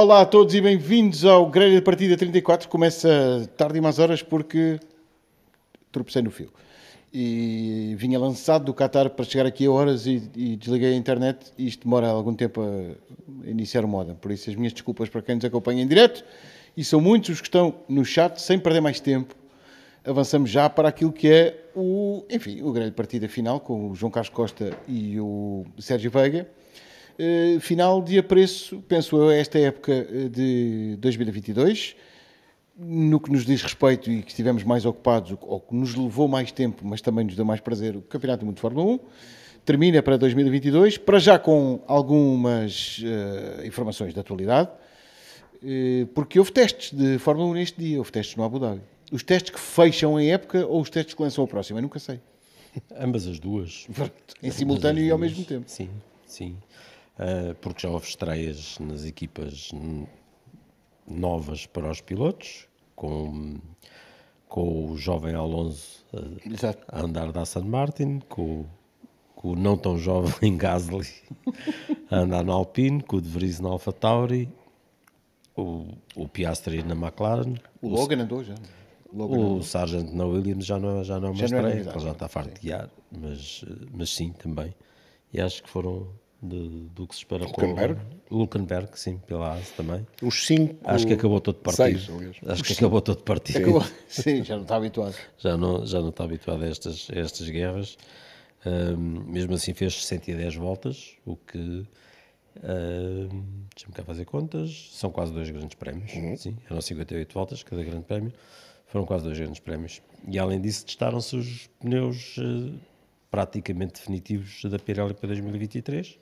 Olá a todos e bem-vindos ao Grelha de Partida 34. Começa tarde e mais horas porque tropecei no fio. E vinha lançado do Qatar para chegar aqui a horas e, e desliguei a internet e isto demora algum tempo a iniciar o modem. Por isso as minhas desculpas para quem nos acompanha em direto e são muitos os que estão no chat, sem perder mais tempo. Avançamos já para aquilo que é o, enfim, o grande partida final com o João Carlos Costa e o Sérgio Veiga. Uh, final de apreço, penso eu, a esta época eh, de 2022. No que nos diz respeito e que estivemos mais ocupados, ou que nos levou mais tempo, mas também nos deu mais prazer, o Campeonato do Mundo de Fórmula 1 termina para 2022, para já com algumas uh, informações de atualidade, uh, porque houve testes de Fórmula 1 neste dia, houve testes no Abu Dhabi. Os testes que fecham a época ou os testes que lançam o próximo? Eu nunca sei. Ambas as duas. em simultâneo e ao mesmo tempo. Sim, sim. Uh, porque já houve estreias nas equipas novas para os pilotos, com, com o jovem Alonso uh, a andar da Aston Martin, com, com, o não tão jovem Gasly a andar na Alpine, com o De Vries na Alfa Tauri, o, o Piastri na McLaren. O Logan andou já. Logan o Sargent na Williams já não, já não é uma já estreia, ele já está farto de guiar, mas, mas sim, também. E acho que foram de, do que se espera Hulkenberg? o Hulkenberg, sim, pela ASE também. Os cinco. Acho que acabou todo partido. Seis, Acho que acabou todo partido. Acabou. Sim, já não está habituado. Já não, já não está habituado a estas, a estas guerras. Um, mesmo assim fez 110 voltas, o que um, deixa-me cá fazer contas, são quase dois grandes prémios, uhum. sim, eram 58 voltas cada grande prémio, foram quase dois grandes prémios. E além disso testaram-se os pneus uh, praticamente definitivos da Pirelli para 2023,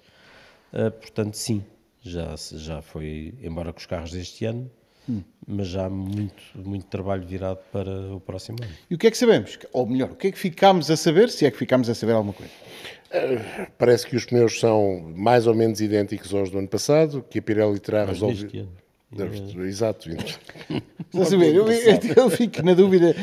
Uh, portanto, sim, já, já foi, embora com os carros deste ano, hum. mas já muito, muito trabalho virado para o próximo ano. E o que é que sabemos? Ou melhor, o que é que ficámos a saber, se é que ficámos a saber alguma coisa? Uh, parece que os pneus são mais ou menos idênticos aos do ano passado, que a Pirelli terá resolvido. Exato. a saber, eu, eu fico na dúvida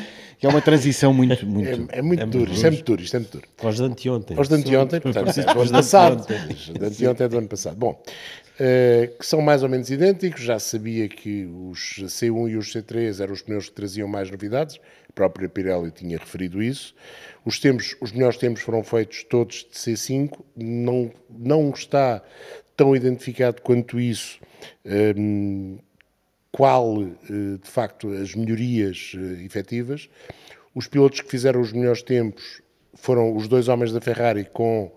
que é uma transição muito. muito é, é muito é duro, isto é muito duro, isto é muito duro. Os de anteontem. Os de anteontem, portanto, os do ano passado. Os de anteontem é do ano passado. Bom, uh, que são mais ou menos idênticos, já sabia que os C1 e os C3 eram os pneus que traziam mais novidades, a própria Pirelli tinha referido isso. Os, tempos, os melhores tempos foram feitos todos de C5, não, não está tão identificado quanto isso. Um, ehm, qual, eh, de facto, as melhorias eh, efetivas. Os pilotos que fizeram os melhores tempos foram os dois homens da Ferrari com,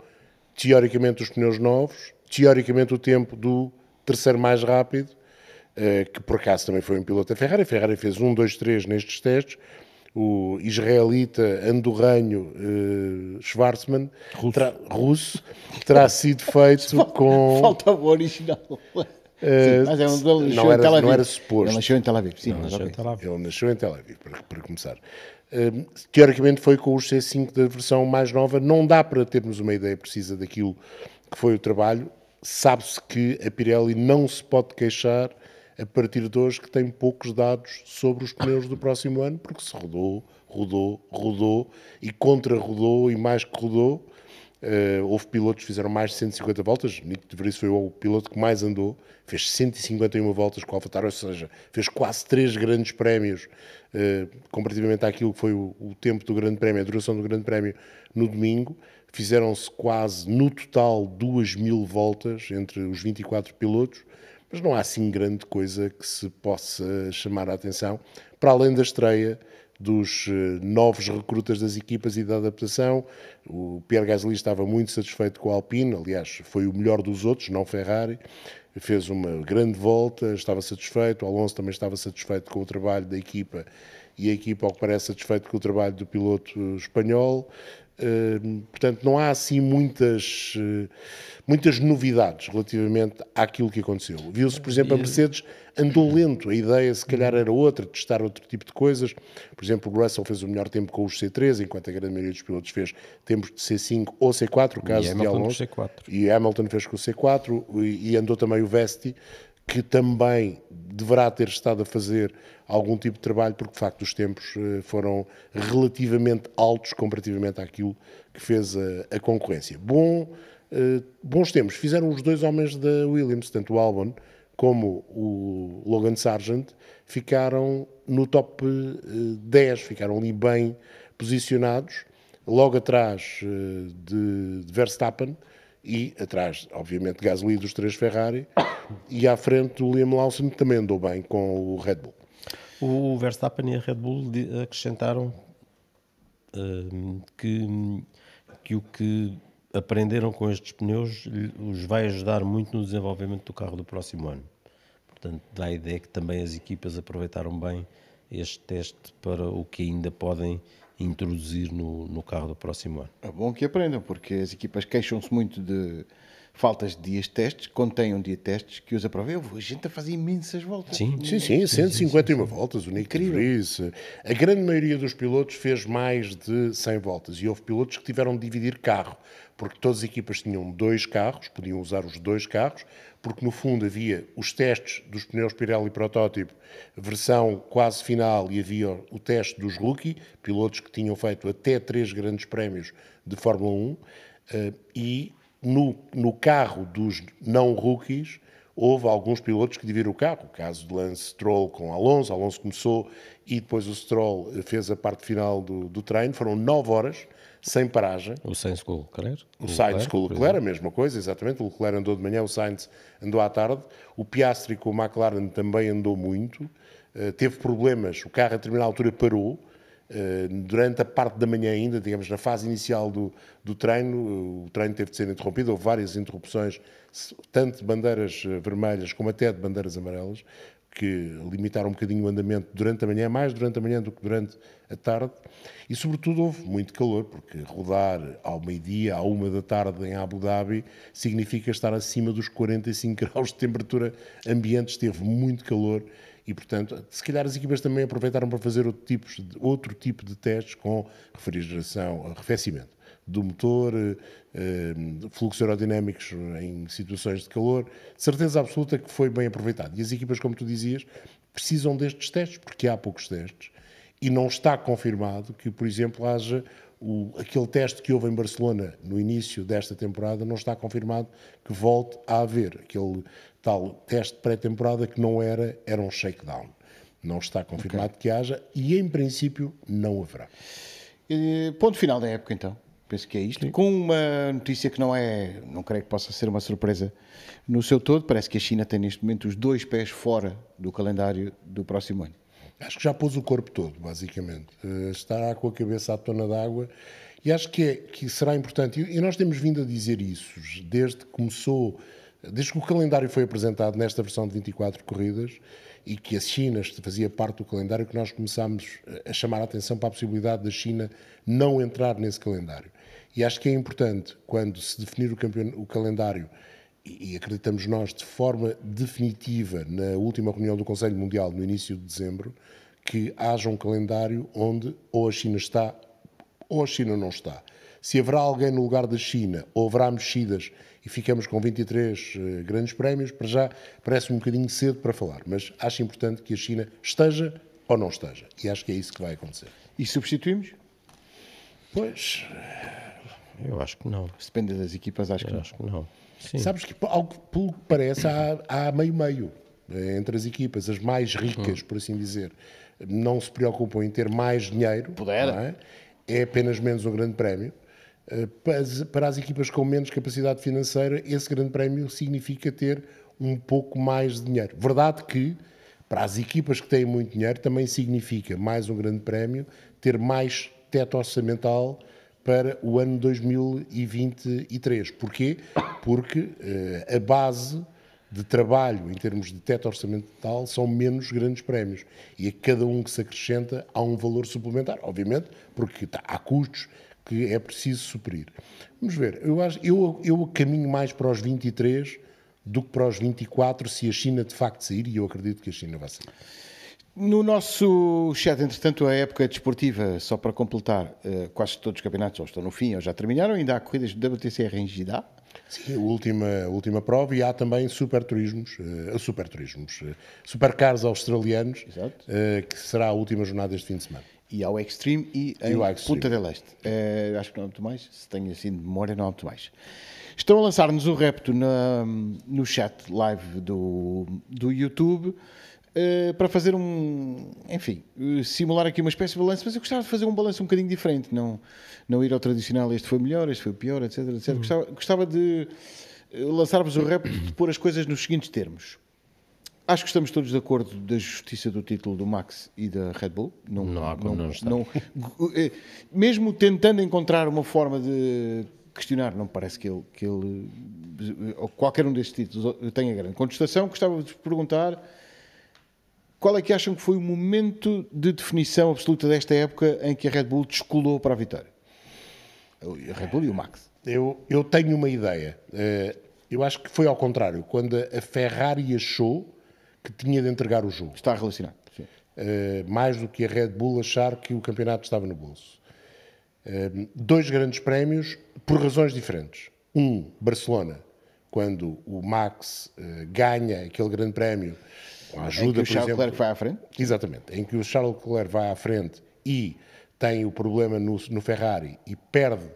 teoricamente, os pneus novos, teoricamente, o tempo do terceiro mais rápido, eh, que por acaso também foi um piloto da Ferrari. A Ferrari fez um, dois, três nestes testes. O israelita andorranho uh, Schwarzman, russo. Terá, russo, terá sido feito com. Falta o original. Sim, mas é um, ele não, era, não era suposto. Ele nasceu em Tel Aviv. Sim, não, nasceu em Tel Aviv. Ele nasceu em Tel Aviv, para, para começar. Uh, teoricamente foi com os C5 da versão mais nova. Não dá para termos uma ideia precisa daquilo que foi o trabalho. Sabe-se que a Pirelli não se pode queixar a partir de hoje que tem poucos dados sobre os pneus do próximo ano, porque se rodou, rodou, rodou e contra-rodou e mais que rodou. Uh, houve pilotos que fizeram mais de 150 voltas. Nico de Vries foi o piloto que mais andou, fez 151 voltas com o AlphaTauri, ou seja, fez quase três grandes prémios uh, comparativamente àquilo que foi o, o, tempo do Grande Prémio, a duração do Grande Prémio no domingo. Fizeram-se quase, no total, 2 mil voltas entre os 24 pilotos, mas não há assim grande coisa que se possa chamar a atenção, para além da estreia dos eh, novos recrutas das equipas e da adaptação. O Pierre Gasly estava muito satisfeito com o Alpine, aliás, foi o melhor dos outros, não Ferrari. Fez uma grande volta, estava satisfeito. O Alonso também estava satisfeito com o trabalho da equipa e a equipa, ao que parece, satisfeito com o trabalho do piloto espanhol. Portanto, não há assim muitas. Uh, muitas novidades relativamente àquilo que aconteceu. Viu-se, por exemplo, a Mercedes andou lento, a ideia se calhar era outra, testar outro tipo de coisas. Por exemplo, o Russell fez o melhor tempo com os C3, enquanto a grande maioria dos pilotos fez tempos de C5 ou C4, o caso de Alonso. C4. E Hamilton fez com o C4 e andou também o Vesti, que também deverá ter estado a fazer algum tipo de trabalho, porque de facto os tempos eh, foram relativamente altos comparativamente àquilo que fez a, a concorrência. Bom, uh, bons tempos. Fizeram os dois homens da Williams, tanto o Albon como o Logan Sargent ficaram no top 10, ficaram ali bem posicionados, logo atrás de, de Verstappen e atrás, obviamente, Gasly dos três Ferrari e à frente o Liam Lawson também andou bem com o Red Bull. O Verstappen e a Red Bull acrescentaram uh, que, que o que aprenderam com estes pneus os vai ajudar muito no desenvolvimento do carro do próximo ano. Portanto, dá a ideia que também as equipas aproveitaram bem este teste para o que ainda podem introduzir no, no carro do próximo ano. É bom que aprendam, porque as equipas queixam-se muito de faltas de dias de testes, quando têm um dia de testes, que os aprovem. A gente a fazer imensas voltas. Sim, sim, sim 151 sim, sim, voltas, o Nick Vries. A grande maioria dos pilotos fez mais de 100 voltas e houve pilotos que tiveram de dividir carro, porque todas as equipas tinham dois carros, podiam usar os dois carros, porque no fundo havia os testes dos pneus Pirelli protótipo, versão quase final, e havia o teste dos rookie, pilotos que tinham feito até três grandes prémios de Fórmula 1, eh, e no, no carro dos não rookies houve alguns pilotos que dividiram o carro, o caso de Lance Stroll com Alonso, Alonso começou e depois o Stroll fez a parte final do, do treino, foram nove horas, sem paragem. O Sainz com o Leclerc? O Sainz com o Leclerc, a mesma coisa, exatamente. O Leclerc andou de manhã, o Sainz andou à tarde. O Piastri com o McLaren também andou muito. Uh, teve problemas, o carro a determinada altura parou. Uh, durante a parte da manhã ainda, digamos, na fase inicial do, do treino, o treino teve de ser interrompido, houve várias interrupções, tanto de bandeiras eh, vermelhas como até de bandeiras amarelas que limitaram um bocadinho o andamento durante a manhã, mais durante a manhã do que durante a tarde, e sobretudo houve muito calor, porque rodar ao meio-dia, à uma da tarde em Abu Dhabi, significa estar acima dos 45 graus de temperatura. Ambiente, esteve muito calor, e portanto, se calhar as equipas também aproveitaram para fazer outro tipo de, outro tipo de testes com refrigeração, arrefecimento do motor, eh, fluxos aerodinâmicos em situações de calor, certeza absoluta que foi bem aproveitado. E as equipas, como tu dizias, precisam destes testes, porque há poucos testes, e não está confirmado que, por exemplo, haja o, aquele teste que houve em Barcelona no início desta temporada, não está confirmado que volte a haver aquele tal teste pré-temporada que não era, era um shakedown. Não está confirmado okay. que haja e, em princípio, não haverá. E, ponto final da época, então. Penso que é isto. Sim. Com uma notícia que não é, não creio que possa ser uma surpresa no seu todo, parece que a China tem neste momento os dois pés fora do calendário do próximo ano. Acho que já pôs o corpo todo, basicamente. Uh, estará com a cabeça à tona d'água e acho que, é, que será importante. E, e nós temos vindo a dizer isso desde que começou, desde que o calendário foi apresentado nesta versão de 24 corridas e que a China fazia parte do calendário, que nós começámos a chamar a atenção para a possibilidade da China não entrar nesse calendário. E acho que é importante, quando se definir o, o calendário, e, e acreditamos nós de forma definitiva na última reunião do Conselho Mundial, no início de dezembro, que haja um calendário onde ou a China está ou a China não está. Se haverá alguém no lugar da China, ou haverá mexidas e ficamos com 23 uh, eh, grandes prémios, para já parece um bocadinho cedo para falar, mas acho importante que a China esteja ou não esteja. E acho que é isso que vai acontecer. E substituímos? Pois, eu acho que não. Se depende das equipas, acho, que, não. acho que não. Sim. Sabes que, algo, pelo que parece, há meio-meio eh, entre as equipas, as mais ricas, por assim dizer, não se preocupam em ter mais dinheiro. Puder. É? é? apenas menos um grande prémio. Eh, para as equipas com menos capacidade financeira, esse grande prémio significa ter um pouco mais de dinheiro. Verdade que, para as equipas que têm muito dinheiro, também significa mais um grande prémio, ter mais teto orçamental para o ano 2023. Porquê? Porque uh, a base de trabalho em termos de teto orçamental são menos grandes prémios. E a cada um que se acrescenta há um valor suplementar, obviamente, porque tá, há custos que é preciso suprir. Vamos ver, eu, acho, eu, eu caminho mais para os 23 do que para os 24 se a China de facto sair, e eu acredito que a China vai sair. No nosso chat, entretanto, a época desportiva, só para completar, uh, quase todos os campeonatos ou estão no fim ou já terminaram, ainda há corridas do WTCR em Gidá. Sim, a última, a última prova e há também superturismos, uh, superturismos, uh, supercars australianos, uh, que será a última jornada deste fim de semana. e ao Extreme e, E em. Punta del Este. Eh, acho que não há muito mais, se tenho assim de memória, não há muito mais. Estão a lançar-nos o repto na- no chat live do, do YouTube eh, para fazer um, enfim, eh, simular aqui uma espécie de balanço, mas eu gostava de fazer um balanço um bocadinho diferente, não, não ir ao tradicional, este foi melhor, este foi pior, etc. etc. Gostava, gostava de eh, lançar-vos o repto de pôr as coisas nos seguintes termos. Acho que estamos todos de acordo da justiça do título do Max e da Red Bull. Não há como não estar. eh, mesmo tentando encontrar uma forma de questionar, não parece que ele, que ele ou qualquer um destes títulos tenha grande contestação. Gostava de vos perguntar qual é que acham que foi o momento de definição absoluta desta época em que a Red Bull descolou para a vitória? A Red Bull e o Max. Eu, eu tenho uma ideia. Eh, eu acho que foi ao contrário. Quando a Ferrari achou que tinha de entregar o jogo. Está relacionado. Sim. Eh, mais do que a Red Bull achar que o campeonato estava no bolso. Eh, dois grandes prémios por razões diferentes. Um, Barcelona, quando o Max ganha aquele grande prémio com a Em ajuda, que o Charles exemplo, Leclerc vai à frente. Exatamente, em que o Charles Leclerc vai à frente e tem o problema no, no Ferrari e perde.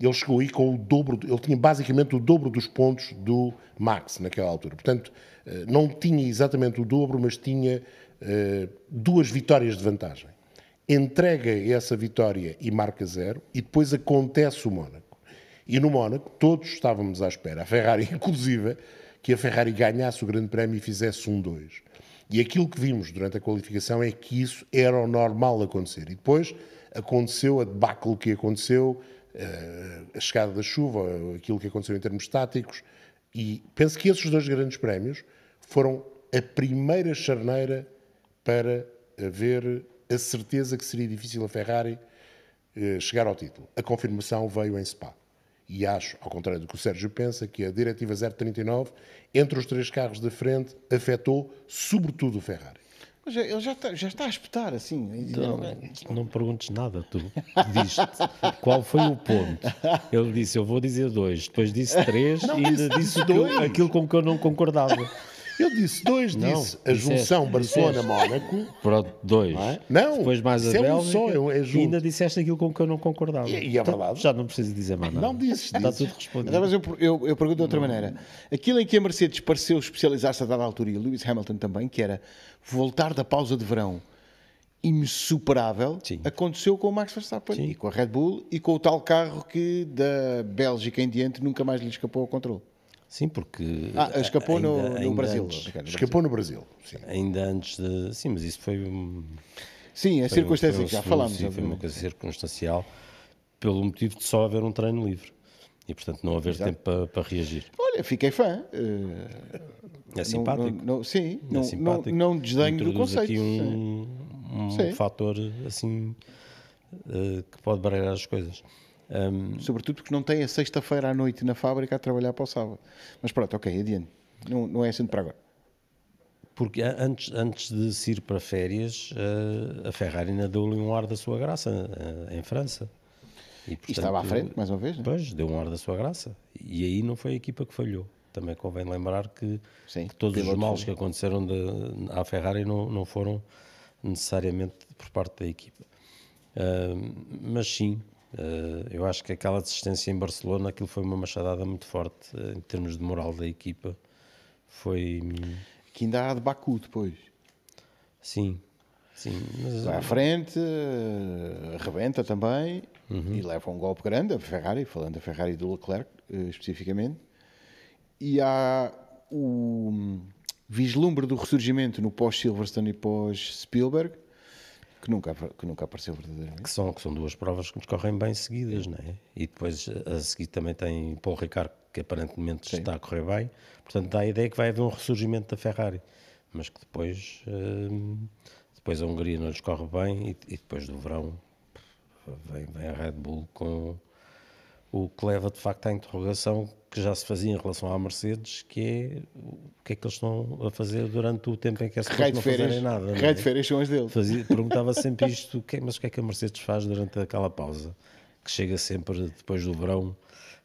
Ele chegou aí com o dobro, ele tinha basicamente o dobro dos pontos do Max naquela altura. Portanto, eh, não tinha exatamente o dobro, mas tinha eh, duas vitórias de vantagem. Entrega essa vitória e marca zero, e depois acontece o Mónaco. E no Mónaco, todos estávamos à espera, a Ferrari inclusive, que a Ferrari ganhasse o Grande Prémio e fizesse um 2. E aquilo que vimos durante a qualificação é que isso era o normal acontecer. E depois aconteceu a debacle que aconteceu, eh, a chegada da chuva, aquilo que aconteceu em termos táticos. E penso que esses dois grandes prémios foram a primeira charneira para haver a certeza que seria difícil a Ferrari eh, chegar ao título. A confirmação veio em Spa. E acho, ao contrário do que o Sérgio pensa, que a Diretiva 039, entre os três carros da frente, afetou sobretudo o Ferrari. Mas ele já está, já está a espetar assim. Não, não perguntes nada, tu diste qual foi o ponto. Ele disse: Eu vou dizer dois, depois disse três e ainda disse eu- aquilo com que eu não concordava. Eu disse dois, Não, disse a junção Barcelona-Mónaco. Pronto, dois. Não é? Não, depois mais a isso é um Bélgica. só, é é e junto. ainda disseste aquilo com que eu não concordava. E- e é Portanto, verdade. Já não preciso dizer mais nada. Não disse, Está tudo respondido. Então, mas eu, eu, eu pergunto de outra maneira. Aquilo em que a Mercedes pareceu especializar-se a dada altura, e o Lewis Hamilton também, que era voltar da pausa de verão insuperável, Sim. aconteceu com o Max Verstappen e com a Red Bull e com o tal carro que da Bélgica em diante nunca mais lhe escapou ao controle. Sim, porque. Ah, escapou no, ainda- no ainda Brasil. Antes, no Escapou no Brasil. Sim. ainda antes de. Sim, mas isso foi um. Sim, um- circunstância um que já falámos. sim, foi uma coisa circunstancial, pelo motivo de só haver um treino livre. E, portanto, não haver tempo para, para reagir. Olha, fiquei fã. eh, É não- simpático. não- não- sim, é não, simpático. não, não desdenho do conceito. aqui um, um fator, assim, eh, que pode barreirar as coisas. Ahm, Sobretudo porque não tem a sexta-feira à noite na fábrica a trabalhar para o sábado. Mas pronto, ok, adiante. Não, não é assunto para agora. porque antes, antes de se ir para férias, eh, a Ferrari ainda deu-lhe um ar da sua graça eh, em França. E, E estava à portanto, frente, mais uma vez, não é? Pois, deu um ar da sua graça. E aí não foi a equipa que falhou. Também convém lembrar que, Sim, que todos os males que aconteceram de, à Ferrari não, não foram necessariamente por parte da equipa. Ah, mas sim, eu acho que aquela desistência em Barcelona, aquilo foi uma machadada muito forte ah, em termos de moral da equipa. Foi, Que ainda há de Baku depois. sim, sim. Mas, Vai à frente, eh, arrebenta também e leva um golpe grande a Ferrari, falando da Ferrari e do Leclerc eh, especificamente. E há o hum, vislumbre do ressurgimento no pós-Silverstone e pós-Spielberg, que nunca, que nunca apareceu verdadeiramente. que são, que são duas provas que nos correm bem seguidas, não é? E depois a seguir também tem Paul Ricard, que aparentemente está a correr bem, portanto dá a ideia que vai haver um ressurgimento da Ferrari, mas que depois, hum, depois a Hungria não lhes corre bem e, e depois do verão vem, vem a Red Bull com o que leva de facto à interrogação que já se fazia em relação à Mercedes, que é o que é que eles estão a fazer durante o tempo em que suposto de não férias, fazerem nada. raio é? de férias são as dele. Fazia- perguntava sempre isto, que mas o que é que a Mercedes faz durante aquela pausa? Que chega sempre depois do verão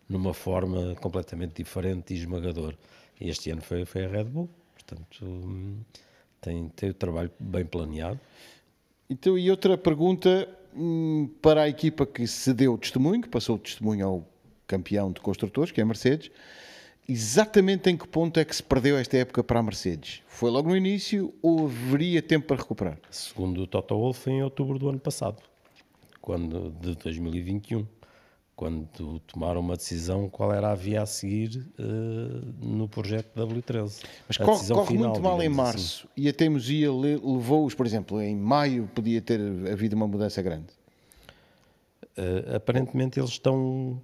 numa forma completamente diferente e esmagador. E este ano foi, foi a Red Bull, portanto hum, tem, tem o trabalho bem planeado. Então, e outra pergunta para a equipa que se deu testemunho, que passou o testemunho ao campeão de construtores, que é a Mercedes. Exatamente em que ponto é que se perdeu esta época para a Mercedes? Foi logo no início ou haveria tempo para recuperar? Segundo o Toto Wolff, em outubro do ano passado, quando, de 2021, quando tomaram uma decisão qual era a via a seguir uh, no projeto W13. Mas a corre, corre final, muito mal em março assim. e a teimosia levou-os, por exemplo, em maio podia ter havido uma mudança grande? Uh, aparentemente eles estão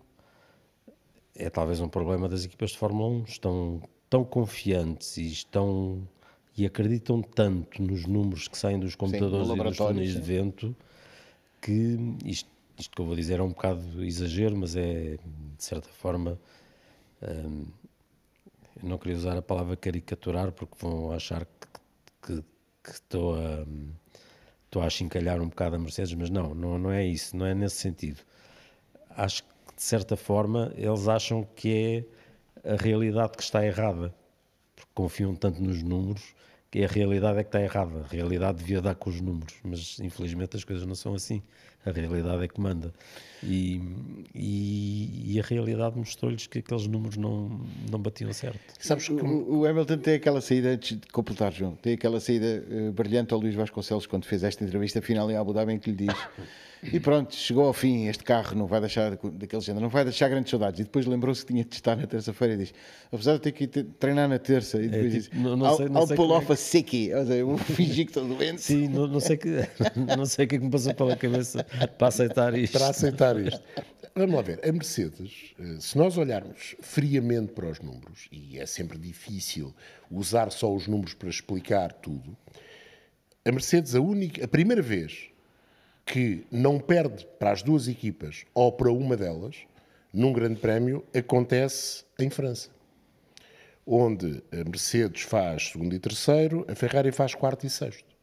é talvez um problema das equipas de Fórmula 1, estão tão confiantes e estão e acreditam tanto nos números que saem dos computadores sim, e dos túneis de vento que isto, isto, que eu vou dizer é um bocado exagero, mas é de certa forma eu não queria usar a palavra caricaturar porque vão achar que estou a estou a achincalhar um bocado a Mercedes, mas não, não, não é isso, não é nesse sentido. Acho que de certa forma, eles acham que é a realidade que está errada, porque confiam tanto nos números que a realidade é que está errada. A realidade devia dar com os números, mas infelizmente as coisas não são assim. A realidade é que manda. E, e, e a realidade mostrou-lhes que aqueles números não, não batiam certo. Sabes que o, Hamilton tem aquela saída, antes de completar, João, tem aquela saída uh, brilhante ao Luís Vasconcelos quando fez esta entrevista final em Abu Dhabi em que lhe diz e pronto, chegou ao fim, este carro não vai deixar, daquele género, não vai deixar grandes saudades. E depois lembrou-se que tinha de estar na terça-feira e diz, apesar de ter que treinar na terça, e é, depois é, tipo, diz, não, não sei, não I'll, pull off é. a sickie, ou seja, vou fingir que estou doente. Sim, não, não, sei que, não sei o que é que me passou pela cabeça para aceitar isto. Para aceitar isto. Vamos lá ver, a Mercedes, eh, se nós olharmos friamente para os números, e é sempre difícil usar só os números para explicar tudo, a Mercedes, a única, a primeira vez que não perde para as duas equipas ou para uma delas, num grande prémio, acontece em França. Onde a Mercedes faz segundo e terceiro, a Ferrari faz quarto e sexto.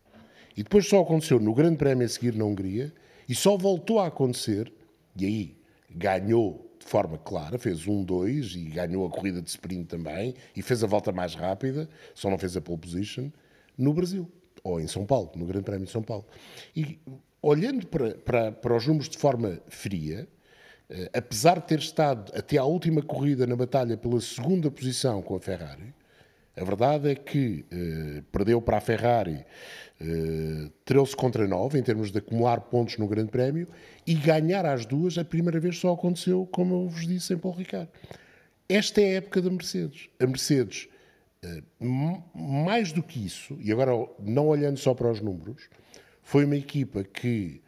E depois só aconteceu no grande prémio a seguir na Hungria e só voltou a acontecer, e aí ganhou de forma clara, fez um, dois e ganhou a corrida de sprint também e fez a volta mais rápida, só não fez a pole position, no Brasil, ou em São Paulo, no Grande Prémio de São Paulo. E olhando para, para, para os números de forma fria, eh, apesar de ter estado até à última corrida na batalha pela segunda posição com a Ferrari, a verdade é que eh, perdeu para a Ferrari eh, 13 contra 9 em termos de acumular pontos no Grande Prémio e ganhar às duas, a primeira vez só aconteceu, como eu vos disse, em Paul Ricard. Esta é a época da Mercedes. A Mercedes, mais do que isso, e agora não olhando só para os números, foi uma equipa que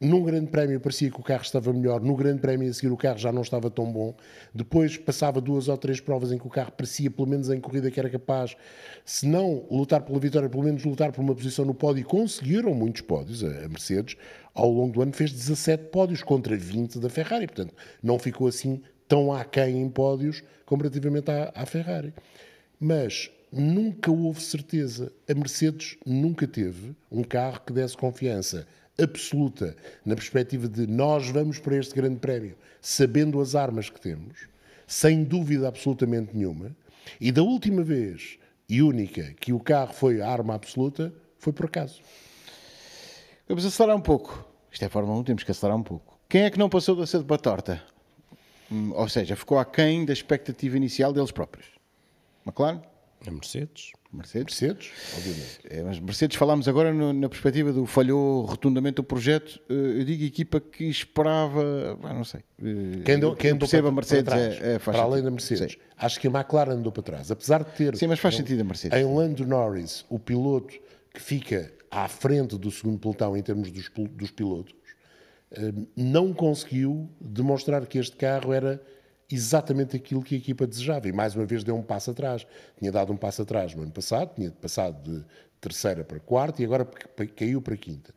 num grande prémio parecia que o carro estava melhor, no grande prémio a seguir o carro já não estava tão bom, depois passava duas ou três provas em que o carro parecia, pelo menos em corrida, que era capaz, se não lutar pela vitória, pelo menos lutar por uma posição no pódio, e conseguiram muitos pódios, a Mercedes, ao longo do ano fez 17 pódios contra 20 da Ferrari, portanto não ficou assim tão aquém em pódios comparativamente à, à Ferrari. Mas nunca houve certeza. A Mercedes nunca teve um carro que desse confiança absoluta na perspectiva de nós vamos para este grande prémio sabendo as armas que temos, sem dúvida absolutamente nenhuma. E da última vez e única que o carro foi a arma absoluta foi por acaso. Vamos acelerar um pouco. Isto é Fórmula 1, temos que acelerar um pouco. Quem é que não passou da cedo para a torta? Hum, ou seja, ficou aquém da expectativa inicial deles próprios. McLaren? A Mercedes. Mercedes? Mercedes, obviamente. É, mas Mercedes, falámos agora no, na perspectiva do falhou rotundamente o projeto. Eh, eu digo equipa que esperava, não sei. Eh, quem, deu, quem andou para, Mercedes para, trás, é, é, para além da Mercedes. Sim. Acho que a McLaren andou para trás. Apesar de ter. Sim, mas faz sentido a Mercedes. Em Lando Norris, o piloto que fica à frente do segundo pelotão em termos dos, dos pilotos, eh, não conseguiu demonstrar que este carro era exatamente aquilo que a equipa desejava e mais uma vez deu um passo atrás. Tinha dado um passo atrás no ano passado, tinha passado de terceira para quarta e agora caiu para quinta.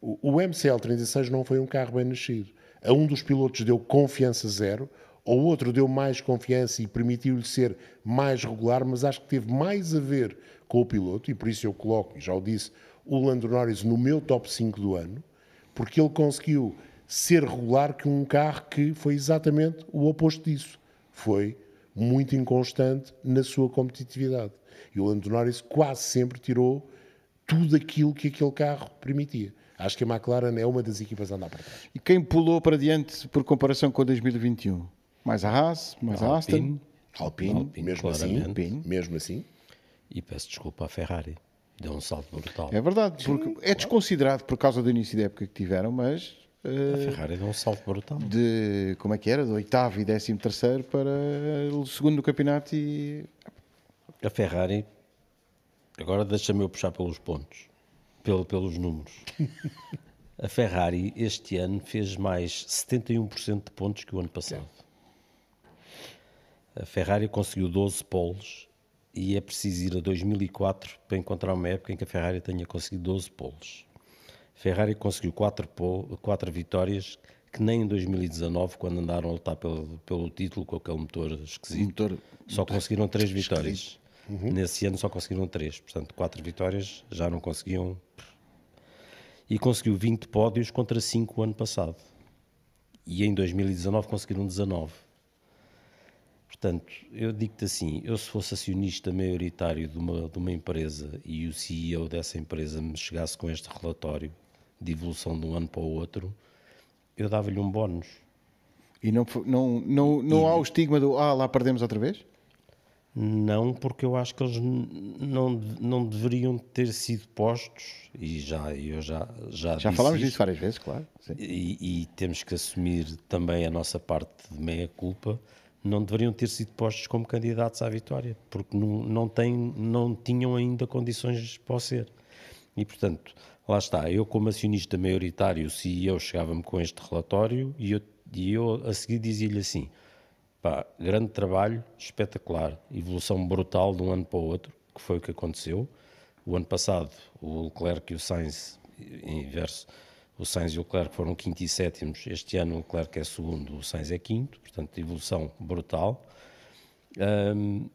O MCL36 não foi um carro bem nascido. A um dos pilotos deu confiança zero, ao outro deu mais confiança e permitiu-lhe ser mais regular, mas acho que teve mais a ver com o piloto, e por isso eu coloco, já o disse, o Lando Norris no meu top 5 do ano, porque ele conseguiu ser regular que um carro que foi exatamente o oposto disso. Foi muito inconstante na sua competitividade. E o Lando Norris quase sempre tirou tudo aquilo que aquele carro permitia. Acho que a McLaren é uma das equipas a andar para trás. E quem pulou para diante por comparação com 2021? Mais a Haas, mais a Aston, Alpine, Alpine, mesmo assim. Alpine. mesmo assim. E peço desculpa à Ferrari. Deu um salto brutal. É verdade, porque é desconsiderado por causa do início da época que tiveram, mas A Ferrari deu um salto brutal. de como é que era? De oitavo e décimo terceiro para o segundo do campeonato e A Ferrari, agora deixa-me eu puxar pelos pontos, pelo, pelos números. A Ferrari este ano fez mais 71% de pontos que o ano passado. A Ferrari conseguiu 12 poles e é preciso ir a 2004 para encontrar uma época em que a Ferrari tenha conseguido 12 poles. Ferrari conseguiu 4, pol, 4 vitórias que nem em 2019, quando andaram a lutar pelo, pelo título com aquele motor esquisito, motor só conseguiram 3 vitórias. Nesse ano só conseguiram 3, portanto 4 vitórias já não conseguiam. E conseguiu 20 pódios contra 5 o ano passado. E em 2019 conseguiram 19. Portanto, eu digo-te assim, eu se fosse acionista maioritário de uma, de uma empresa e o CEO dessa empresa me chegasse com este relatório de evolução de um ano para o outro, eu dava-lhe um bónus. E não, não, não, não há o estigma do ah, lá perdemos outra vez? Não, porque eu acho que eles não, não deveriam ter sido postos, e já, eu já, já, Já falámos disso várias vezes, claro. e, e temos que assumir também a nossa parte de meia-culpa, não deveriam ter sido postos como candidatos à vitória, porque não, não, têm, não tinham ainda condições para o ser. E, portanto, lá está, eu como acionista maioritário, o CEO chegava-me com este relatório e eu, e eu a seguir dizia-lhe assim, pá, grande trabalho, espetacular, evolução brutal de um ano para o outro, que foi o que aconteceu. O ano passado, o Leclerc e o Sainz, inverso, o Sainz e o Leclerc foram quinto e sétimos, este ano o Leclerc é segundo, o Sainz é quinto, portanto, evolução brutal. Ahm,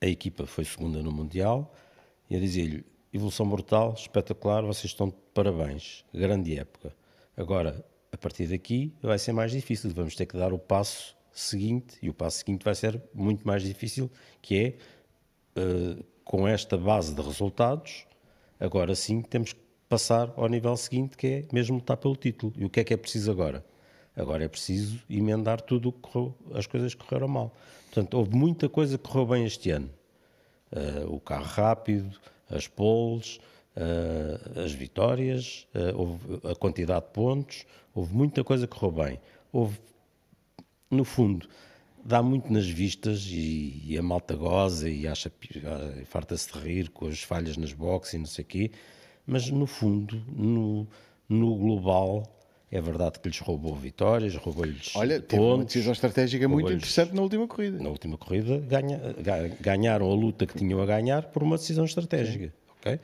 a equipa foi segunda no Mundial e eu dizia-lhe, evolução brutal, espetacular, vocês estão de parabéns, grande época. Agora, a partir daqui vai ser mais difícil, vamos ter que dar o passo seguinte e o passo seguinte vai ser muito mais difícil, que é, eh, com esta base de resultados, agora sim temos que passar ao nível seguinte, que é mesmo lutar pelo título. E o que é que é preciso agora? Agora é preciso emendar tudo o que correu, as coisas que correram mal. Portanto, houve muita coisa que correu bem este ano. Uh, o carro rápido, as poles, uh, as vitórias, houve a quantidade de pontos, houve muita coisa que correu bem. Houve, no fundo, dá muito nas vistas e, a malta goza e acha, ah, farta-se de rir com as falhas nas boxes e não sei o quê, mas no fundo, no, no global, é verdade que lhes roubou vitórias, roubou-lhes Olha, teve uma pontos. decisão estratégica muito interessante na última corrida. na última corrida ganha- ga- ganharam a luta que tinham a ganhar por uma decisão estratégica. ok?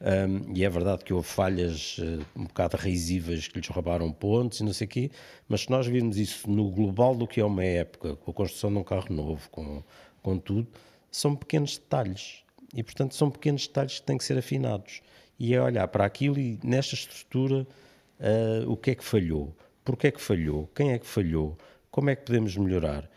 Um, e é verdade que houve falhas eh, um bocado risíveis que lhes roubaram pontos e não sei o quê, mas se nós virmos isso no global do que é uma época, com a construção de um carro novo, com, com tudo, são pequenos detalhes. E, portanto, são pequenos detalhes que têm que ser afinados. E é olhar para aquilo e, nesta estrutura, ah, o que é que falhou? Porquê é que falhou? Quem é que falhou? Como é que podemos melhorar?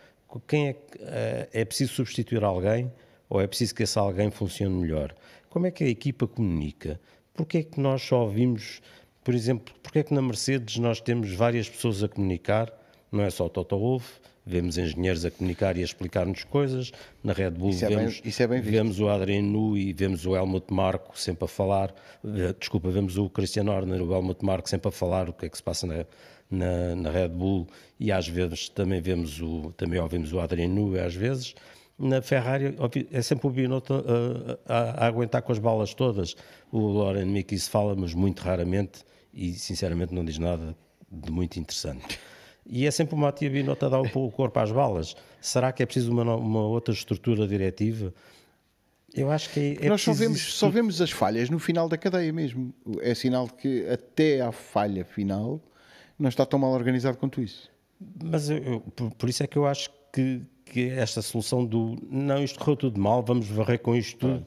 Quem é, que, ah, é preciso substituir alguém ou é preciso que esse alguém funcione melhor? Como é que a equipa comunica? Porquê é que nós só ouvimos, por exemplo, porquê é que na Mercedes nós temos várias pessoas a comunicar? Não é só o Toto Wolff, vemos engenheiros a comunicar e a explicar-nos coisas. Na Red Bull Isso é vemos, é bem visto. vemos o Adrien Nui, vemos o Helmut Marko sempre a falar, eh, desculpa, vemos o Christian Horner, o Helmut Marko sempre a falar o que é que se passa na, na, na Red Bull e às vezes também vemos o, também ouvimos o Adrien Nui às vezes. Na Ferrari é sempre o Binotto a, a- a aguentar com as balas todas. O Loren Mickey fala, mas muito raramente e sinceramente não diz nada de muito interessante. E é sempre o Matia Binotto a dar o o corpo às balas. Será que é preciso uma, uma outra estrutura diretiva? Eu acho que é, é Nós só vemos, isso só vemos as falhas no final da cadeia mesmo. É sinal de que até à falha final não está tão mal organizado quanto isso. Mas eu- eu- por, por isso é que eu acho que, que esta solução do não, isto correu tudo mal, vamos varrer com isto tudo.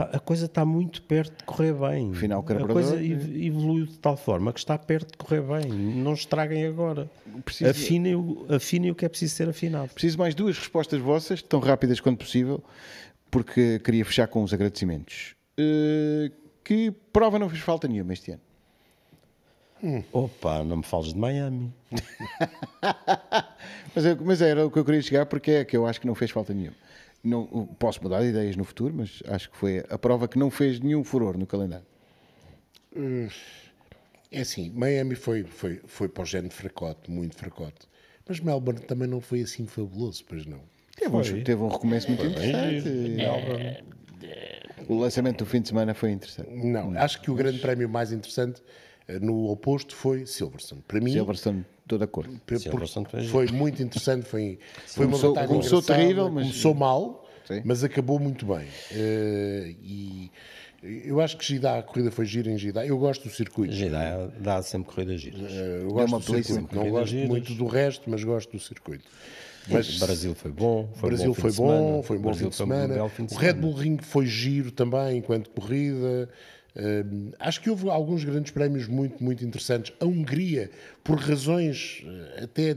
Epá, a coisa está muito perto de correr bem. Afinal, o a coisa ev- evoluiu de tal forma que está perto de correr bem. Não estraguem agora. Preciso- Afinem, o, afinem o que é preciso ser afinado. Preciso mais duas respostas vossas, tão rápidas quanto possível, porque queria fechar com os agradecimentos. Eh, que prova não fez falta nenhuma este ano? Opa, não me fales de Miami. Mas, é- mas era o que eu queria chegar porque é que eu acho que não fez falta nenhuma. Não, posso mudar de ideias no futuro, mas acho que foi a prova que não fez nenhum furor no calendário. É assim, Miami foi, foi, foi para o género fracote, muito fracote. Mas Melbourne também não foi assim fabuloso, pois não. Teve um, teve um recomeço muito interessante. O lançamento do fim de semana foi interessante. Não, acho que o grande prémio mais interessante eh, no oposto foi Silverstone. Para mim, Silverstone, estou de acordo. Pe- porque Silverstone foi foi muito interessante. Foi, foi Começou- uma começou terrível, mas- começou mal, Sim. mas acabou muito bem. Eh, e eu acho que Gidá, a corrida foi gira em Gidá. Eu gosto do circuito. Já dá, sempre corridas giras. Eh, Eu gosto uma do circuito. Não gosto giras. muito do resto, mas gosto do circuito. Mas o Brasil foi bom. Foi O Brasil bom fim foi de bom, semana. foi um bom fim de foi um semana. belo fim de o Red semana. Bull Ring foi giro também enquanto corrida. Hum, acho que houve alguns grandes prémios muito, muito interessantes. A Hungria, por razões eh, até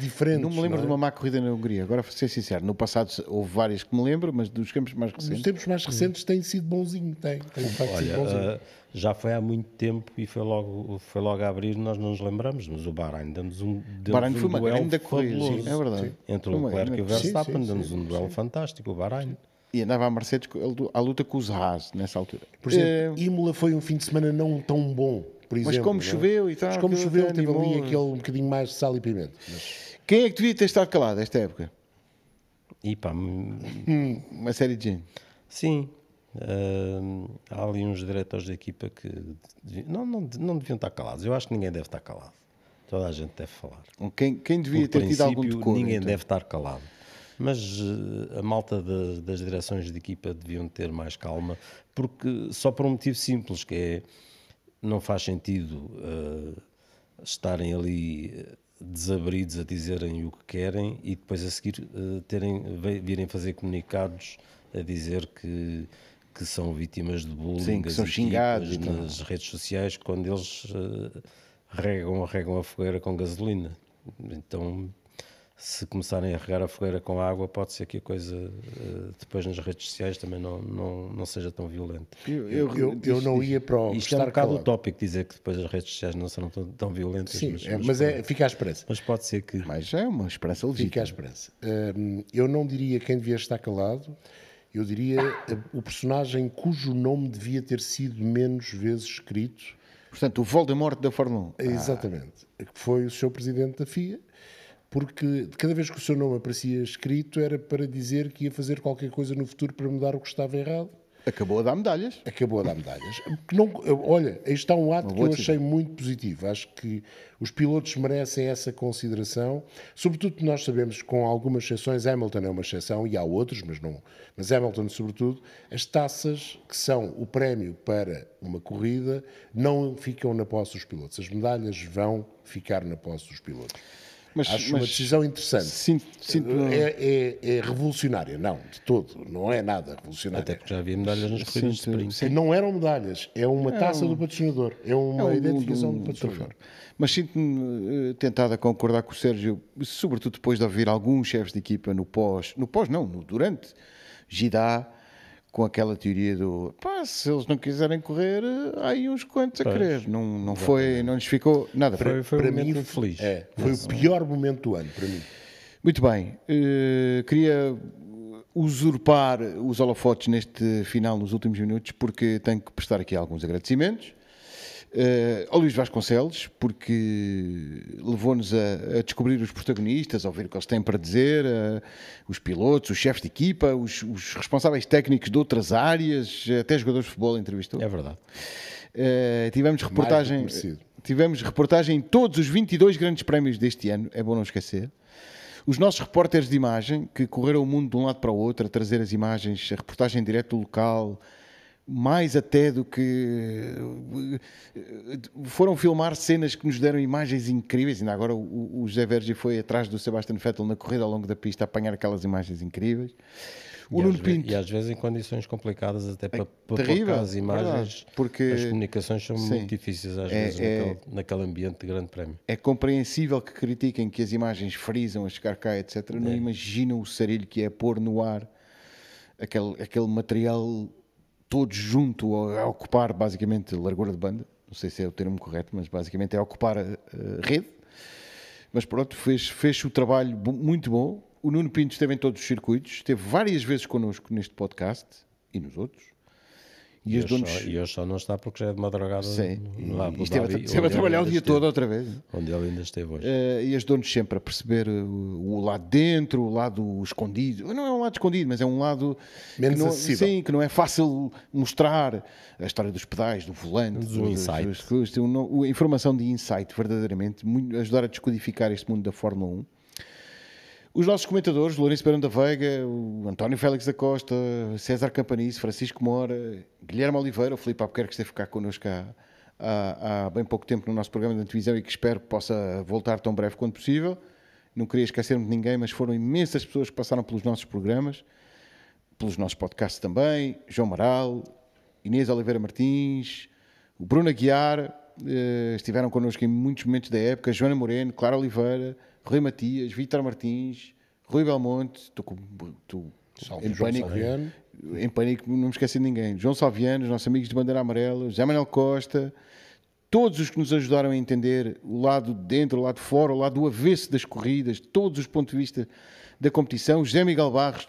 diferentes. Não me lembro é? de uma má corrida na Hungria. Agora, vou ser sincero, no passado houve várias que me lembro, mas dos campos mais recentes. tempos mais recentes tem sido bonzinho, tem. tem facto sido Olha, bonzinho. ah, já foi há muito tempo e foi logo, foi logo a abrir, nós não nos lembramos, mas o Bahrein deu-nos um, deu Bahrein foi um uma duelo grande corrida, sim, é verdade. Entre Foi o uma Leclerc e o Sim, Verstappen, sim, deu-nos sim, um duelo fantástico, o Bahrein. E andava a Mercedes à luta com os Haas nessa altura. Por exemplo, Eh, Imola foi um fim de semana não tão bom, por exemplo. como não é? choveu e tal, Mas como choveu, teve ali aquele um bocadinho mais de sal e pimenta. Mas- quem é que devia ter estado calado esta época? E pá, hum, Uma série de gente. sim, ah, há ali uns diretores da equipa que devi- não, não, não deviam estar calados. Eu acho que ninguém deve estar calado. Toda a gente deve falar. Quem, quem devia Por ter tido algum decoro? ninguém então? deve estar calado. Mas eh, a malta da- das direções de equipa deviam ter mais calma, porque só por um motivo simples, que é não faz sentido eh, estarem ali eh, desabridos a dizerem o que querem e depois a seguir eh, terem, virem fazer comunicados a dizer que, que são vítimas de bullying Sim, que são xingados e tal. nas redes sociais quando eles eh, regam, regam a fogueira com gasolina. Então, se começarem a regar a fogueira com água, pode ser que a coisa eh, depois nas redes sociais também não, não, não seja tão violenta. Eu, Eu, eu não ia para o Isto é um bocado calado. utópico dizer que depois as redes sociais não serão tão, tão violentas. Sim, mas, é, mas é, fica à esperança. mas pode ser que. Mas já é uma esperança Fica à legítima. esperança. Hum, eu não diria quem devia estar calado, eu diria eh, o personagem cujo nome devia ter sido menos vezes escrito. Portanto, o Voldemort da Fórmula 1. Exatamente. Que foi o seu presidente da FIA, porque cada vez que o seu nome aparecia escrito era para dizer que ia fazer qualquer coisa no futuro para mudar o que estava errado. Acabou a dar medalhas. Acabou a dar medalhas. Não, olha, aí está um ato Uma que eu achei muito positivo. Acho que os pilotos merecem essa consideração, sobretudo nós sabemos que, com algumas exceções, Hamilton é uma exceção e há outros, mas não. Mas Hamilton, sobretudo, as taças que são o prémio para uma corrida não ficam na posse dos pilotos. As medalhas vão ficar na posse dos pilotos. Mas, Acho mas uma decisão interessante. Sinto, sinto É, é- é revolucionária, não, de todo. Não é nada revolucionária. Até porque já havia medalhas nas corridas de sprint. Não eram medalhas, é uma taça do patrocinador, é uma É um- identificação um- do patrocinador. Mas sinto-me eh, tentado a concordar com o Sérgio, sobretudo depois de ouvir alguns chefes de equipa no pós, no pós não, no durante Gidá, com aquela teoria do pá, se eles não quiserem correr, eh, há aí uns quantos a querer. Não, não foi, não lhes ficou nada. Foi, foi para um momento mim, infeliz. É, foi o pior momento do ano, para mim. Muito bem, eh, queria usurpar os holofotes neste final, nos últimos minutos, porque tenho que prestar aqui alguns agradecimentos. Eh, ao Luís Vasconcelos, porque levou-nos a, a descobrir os protagonistas, a ouvir o que eles têm para dizer, eh, os pilotos, os chefes de equipa, os, os responsáveis técnicos de outras áreas, até jogadores de futebol entrevistou. É verdade. Eh, tivemos reportagem, tivemos reportagem em todos os 22 grandes prémios deste ano, é bom não esquecer. Os nossos repórteres de imagem, que correram o mundo de um lado para o outro a trazer as imagens, a reportagem direto do local, mais até do que foram filmar cenas que nos deram imagens incríveis. Ainda agora o, o José Vergi foi atrás do Sebastian Vettel na corrida ao longo da pista a apanhar aquelas imagens incríveis. O e, Nuno Pinto. e às vezes em condições complicadas, até para, para pôr terrível, as imagens, verdade, porque- as comunicações são Sim. muito difíceis às É- vezes é- naquele, naquele ambiente de grande prémio. É compreensível que critiquem que as imagens frisam a chegar cá, etc. Não imaginam o sarilho que é pôr no ar aquele, aquele material todos junto a, ocupar basicamente largura de banda, não sei se é o termo correto, mas basicamente é ocupar a, a rede. Mas pronto, fez, fez o trabalho muito bom. O Nuno Pinto esteve em todos os circuitos, esteve várias vezes connosco neste podcast e nos outros. E, e, donos... só, e hoje só não está porque já é de madrugada Sim, lá e esteve, a, esteve a trabalhar o dia esteve, todo outra vez. Onde ele ainda esteve hoje. Uh, e as donos sempre a perceber o, o, lado dentro, o lado escondido. Não é um lado escondido, mas é um lado menos que não, acessível. Sim, que não é fácil mostrar a história dos pedais, do volante, do insight. Dos, dos, informação de insight, verdadeiramente, muito, ajudar a descodificar este mundo da Fórmula 1. Os nossos comentadores, Lourenço Perão da Veiga, o António Félix da Costa, César Campanice, Francisco Mora, Guilherme Oliveira, o Filipe Albuquerque que esteve cá connosco há, há, há, bem pouco tempo no nosso programa de televisão e que espero que possa voltar tão breve quanto possível. Não queria esquecer-me de ninguém, mas foram imensas pessoas que passaram pelos nossos programas, pelos nossos podcasts também. João Maral, Inês Oliveira Martins, o Bruno Aguiar, eh, estiveram connosco em muitos momentos da época, Joana Moreno, Clara Oliveira, Rui Matias, Vítor Martins, Rui Belmonte, estou com. Estou em pânico, em pânico, não me esqueci de ninguém. João Salviano, os nossos amigos de Bandeira Amarela, José Manuel Costa, todos os que nos ajudaram a entender o lado de dentro, o lado de fora, o lado do avesso das corridas, todos os pontos de vista da competição. José Miguel Barros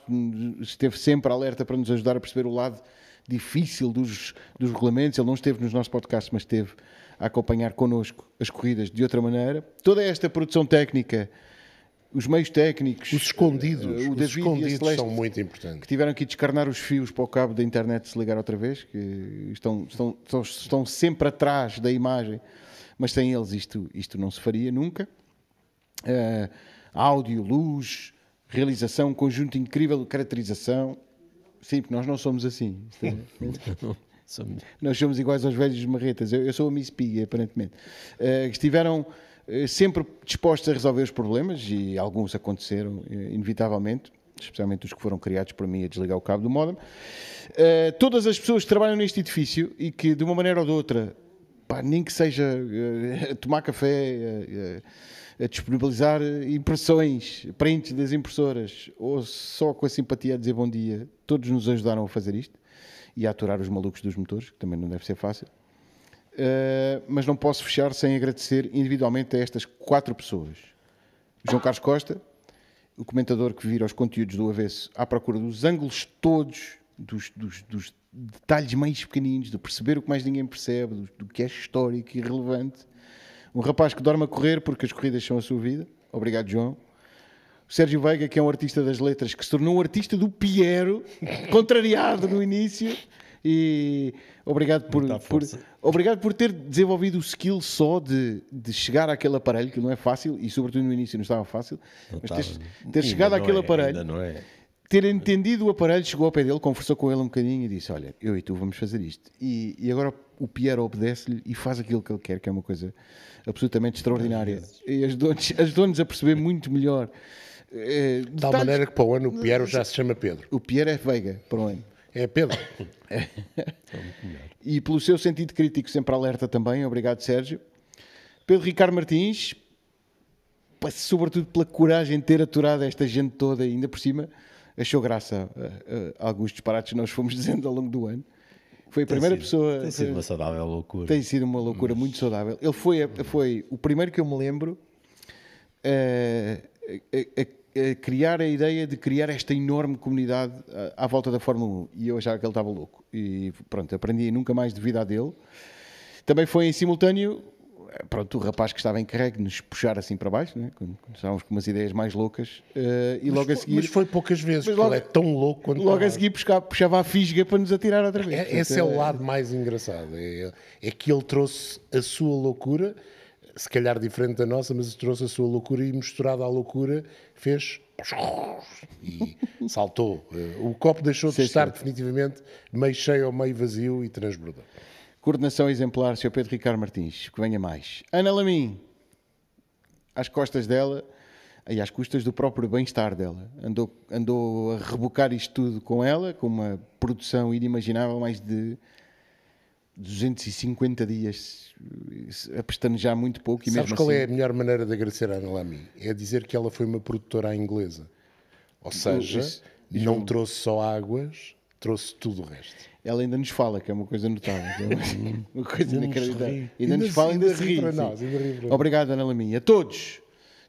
esteve sempre alerta para nos ajudar a perceber o lado difícil dos, dos regulamentos. Ele não esteve nos nossos podcasts, mas esteve a acompanhar connosco as corridas de outra maneira. Toda esta produção técnica, os meios técnicos, os escondidos, o os escondidos são muito importantes. Que tiveram que descarnar os fios para o cabo da internet se ligar outra vez, que estão, estão, estão, estão sempre atrás da imagem, mas sem eles isto, isto não se faria nunca. Uh, áudio, luz, realização, conjunto incrível de caracterização. Sim, porque nós não somos assim. Somos... Nós somos iguais aos velhos marretas. Eu, eu sou a Miss Pig, aparentemente. Uh, estiveram uh, sempre dispostos a resolver os problemas e alguns aconteceram, uh, inevitavelmente, especialmente os que foram criados por mim a desligar o cabo do modem. todas as pessoas que trabalham neste edifício e que, de uma maneira ou de outra, pá, nem que seja a tomar café, a disponibilizar impressões, prints das impressoras, ou só com a simpatia a dizer bom dia, todos nos ajudaram a fazer isto e aturar os malucos dos motores, que também não deve ser fácil. Uh, mas não posso fechar sem agradecer individualmente a estas quatro pessoas. João Carlos Costa, o comentador que vira os conteúdos do avesso à procura dos ângulos todos, dos, dos, dos detalhes mais pequeninos, de perceber o que mais ninguém percebe, do, do, que é histórico e relevante. Um rapaz que dorme a correr porque as corridas são a sua vida. Obrigado, João. Sérgio Veiga, que é um artista das letras, que se tornou um artista do Piero, contrariado no início. E obrigado por, por, obrigado por ter desenvolvido o skill só de, de chegar àquele aparelho, que não é fácil, e sobretudo no início não estava fácil, não mas ter, ter chegado àquele é, aparelho, é. ter entendido o aparelho, chegou ao pé dele, conversou com ele um bocadinho e disse: Olha, eu e tu vamos fazer isto. E, e agora o Piero obedece-lhe e faz aquilo que ele quer, que é uma coisa absolutamente extraordinária. E donos a perceber muito melhor é, de tal maneira que para o ano o Piero já se chama Pedro. O Piero é Veiga para o ano. É Pedro. É. e pelo seu sentido crítico sempre alerta também, obrigado Sérgio. Pedro Ricardo Martins, sobretudo pela coragem de ter aturado esta gente toda, ainda por cima, achou graça a, a, a alguns disparates que nós fomos dizendo ao longo do ano. Foi a primeira sido, pessoa. Tem sido uma saudável loucura. Tem sido uma loucura Mas... muito saudável. Ele foi, foi o primeiro que eu me lembro. Uh, a, a, a, criar a ideia de criar esta enorme comunidade à, à volta da Fórmula 1 e eu achava que ele estava louco e pronto, aprendi nunca mais de vida dele também foi em simultâneo pronto, o rapaz que estava encarregue de nos puxar assim para baixo, né? quando, estávamos com umas ideias mais loucas, uh, e mas logo foi, a seguir. Mas foi poucas vezes, logo, ele é tão louco quando. Logo a seguir puxava, puxava a fisga para nos atirar outra vez. É, esse é o lado mais engraçado, é, é que ele trouxe a sua loucura se calhar diferente da nossa, mas trouxe a sua loucura e misturada à loucura fez e saltou. O copo deixou de estar definitivamente meio cheio ou meio vazio e transbordou. Coordenação exemplar, Sr. Pedro Ricardo Martins, que venha mais. Ana Lamin, às costas dela e às custas do próprio bem-estar dela. Andou, andou a rebocar isto tudo com ela, com uma produção inimaginável, mais de 250 dias a pestanejar muito pouco. E Sabes mesmo qual assim... é a melhor maneira de agradecer à Ana Lamy? É dizer que ela foi uma produtora inglesa. Ou seja, isso, isso não trouxe só águas, trouxe tudo o resto. Ela ainda nos fala, que é uma coisa notável. é uma, uma coisa inacreditável. Ainda, Ainda nos fala, ainda, ainda ri para nós, ainda ri para. Obrigado, Ana Laminha. A todos,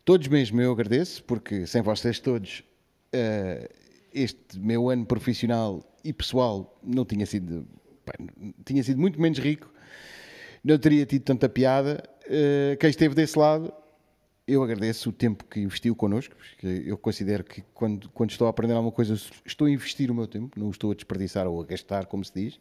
todos mesmo, eu agradeço, porque sem vocês todos, eh, este meu ano profissional e pessoal não tinha sido, tinha sido muito menos rico, não teria tido tanta piada. Eh, quem esteve desse lado, eu agradeço o tempo que investiu connosco, porque eu considero que quando, quando estou a aprender alguma coisa, estou a investir o meu tempo, não estou a desperdiçar ou a gastar, como se diz.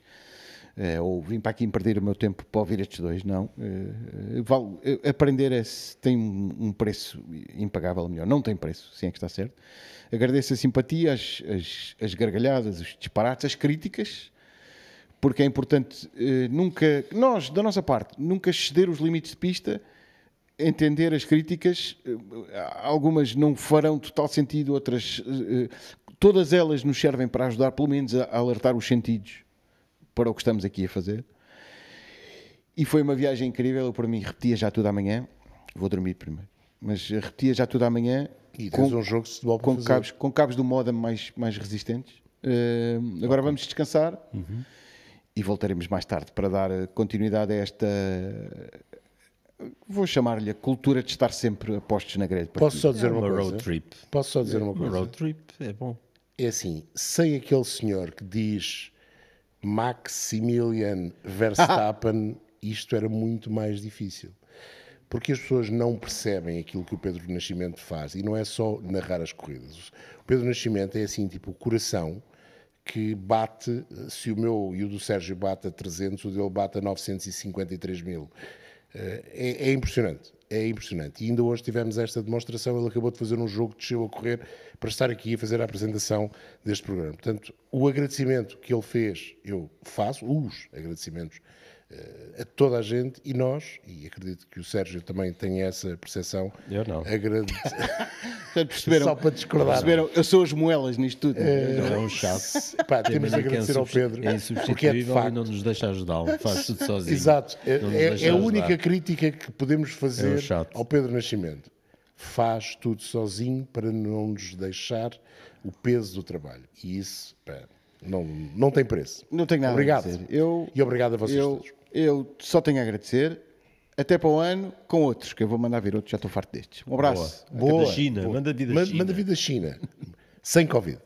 Eh, ou vim para aqui perder o meu tempo para ouvir estes dois, não. Eh, vale- aprender é, tem um, preço impagável, melhor, não tem preço, sim é que está certo. Agradeço a simpatia, as, as, as gargalhadas, os disparates, as críticas, porque é importante eh, nunca, nós, da nossa parte, nunca exceder os limites de pista, entender as críticas, eh, algumas não farão total sentido, outras, eh, todas elas nos servem para ajudar, pelo menos, a, alertar os sentidos para o que estamos aqui a fazer. E foi uma viagem incrível, eu para mim repetia já tudo amanhã, vou dormir primeiro, mas repetia já tudo amanhã E tens um jogo de futebol com fazer. cabos, com cabos do modem mais, mais resistentes. Eh, agora vamos descansar e voltaremos mais tarde para dar eh, continuidade a esta. Vou chamar-lhe a cultura de estar sempre a postos na grelha. Posso só dizer É uma, uma coisa? road trip. Posso só dizer uma Uma coisa? road trip é bom. É assim, sem aquele senhor que diz Maximilian Verstappen, isto era muito mais difícil. Porque as pessoas não percebem aquilo que o Pedro Nascimento faz. E não é só narrar as corridas. O Pedro Nascimento é assim, tipo, o coração que bate, se o meu e o do Sérgio bate a 300, o dele bate a 953 mil. Eh, É, é impressionante, é impressionante. E ainda hoje tivemos esta demonstração. Ele acabou de fazer um jogo, desceu a correr para estar aqui a fazer a apresentação deste programa. Portanto, o agradecimento que ele fez, eu faço, os agradecimentos a toda a gente e nós, e acredito que o Sérgio também tenha essa percepção. Eu não. agrade- perceberam, Só para discordar. perceberam, eu sou as moelas nisto tudo. Ele é um chato. Pá, temos de é agradecer ao insubsti- Pedro, É porque é de insubstituível facto. e não nos deixa ajudá-lo. Faz tudo sozinho. Exato, é, é- é a ajudar. única crítica que podemos É fazer um ao Pedro Nascimento. Faz tudo sozinho para não nos deixar o peso do trabalho. E isso pá, não, não tem preço. Não tenho nada obrigado. a dizer. Eu, E obrigado a vocês eu, todos. eu só tenho a agradecer. Até para o ano, com outros, que eu vou mandar vir outros, já estou farto destes. Um abraço. Boa. Da China, manda vir da China. Manda vir da China. Sem Covid.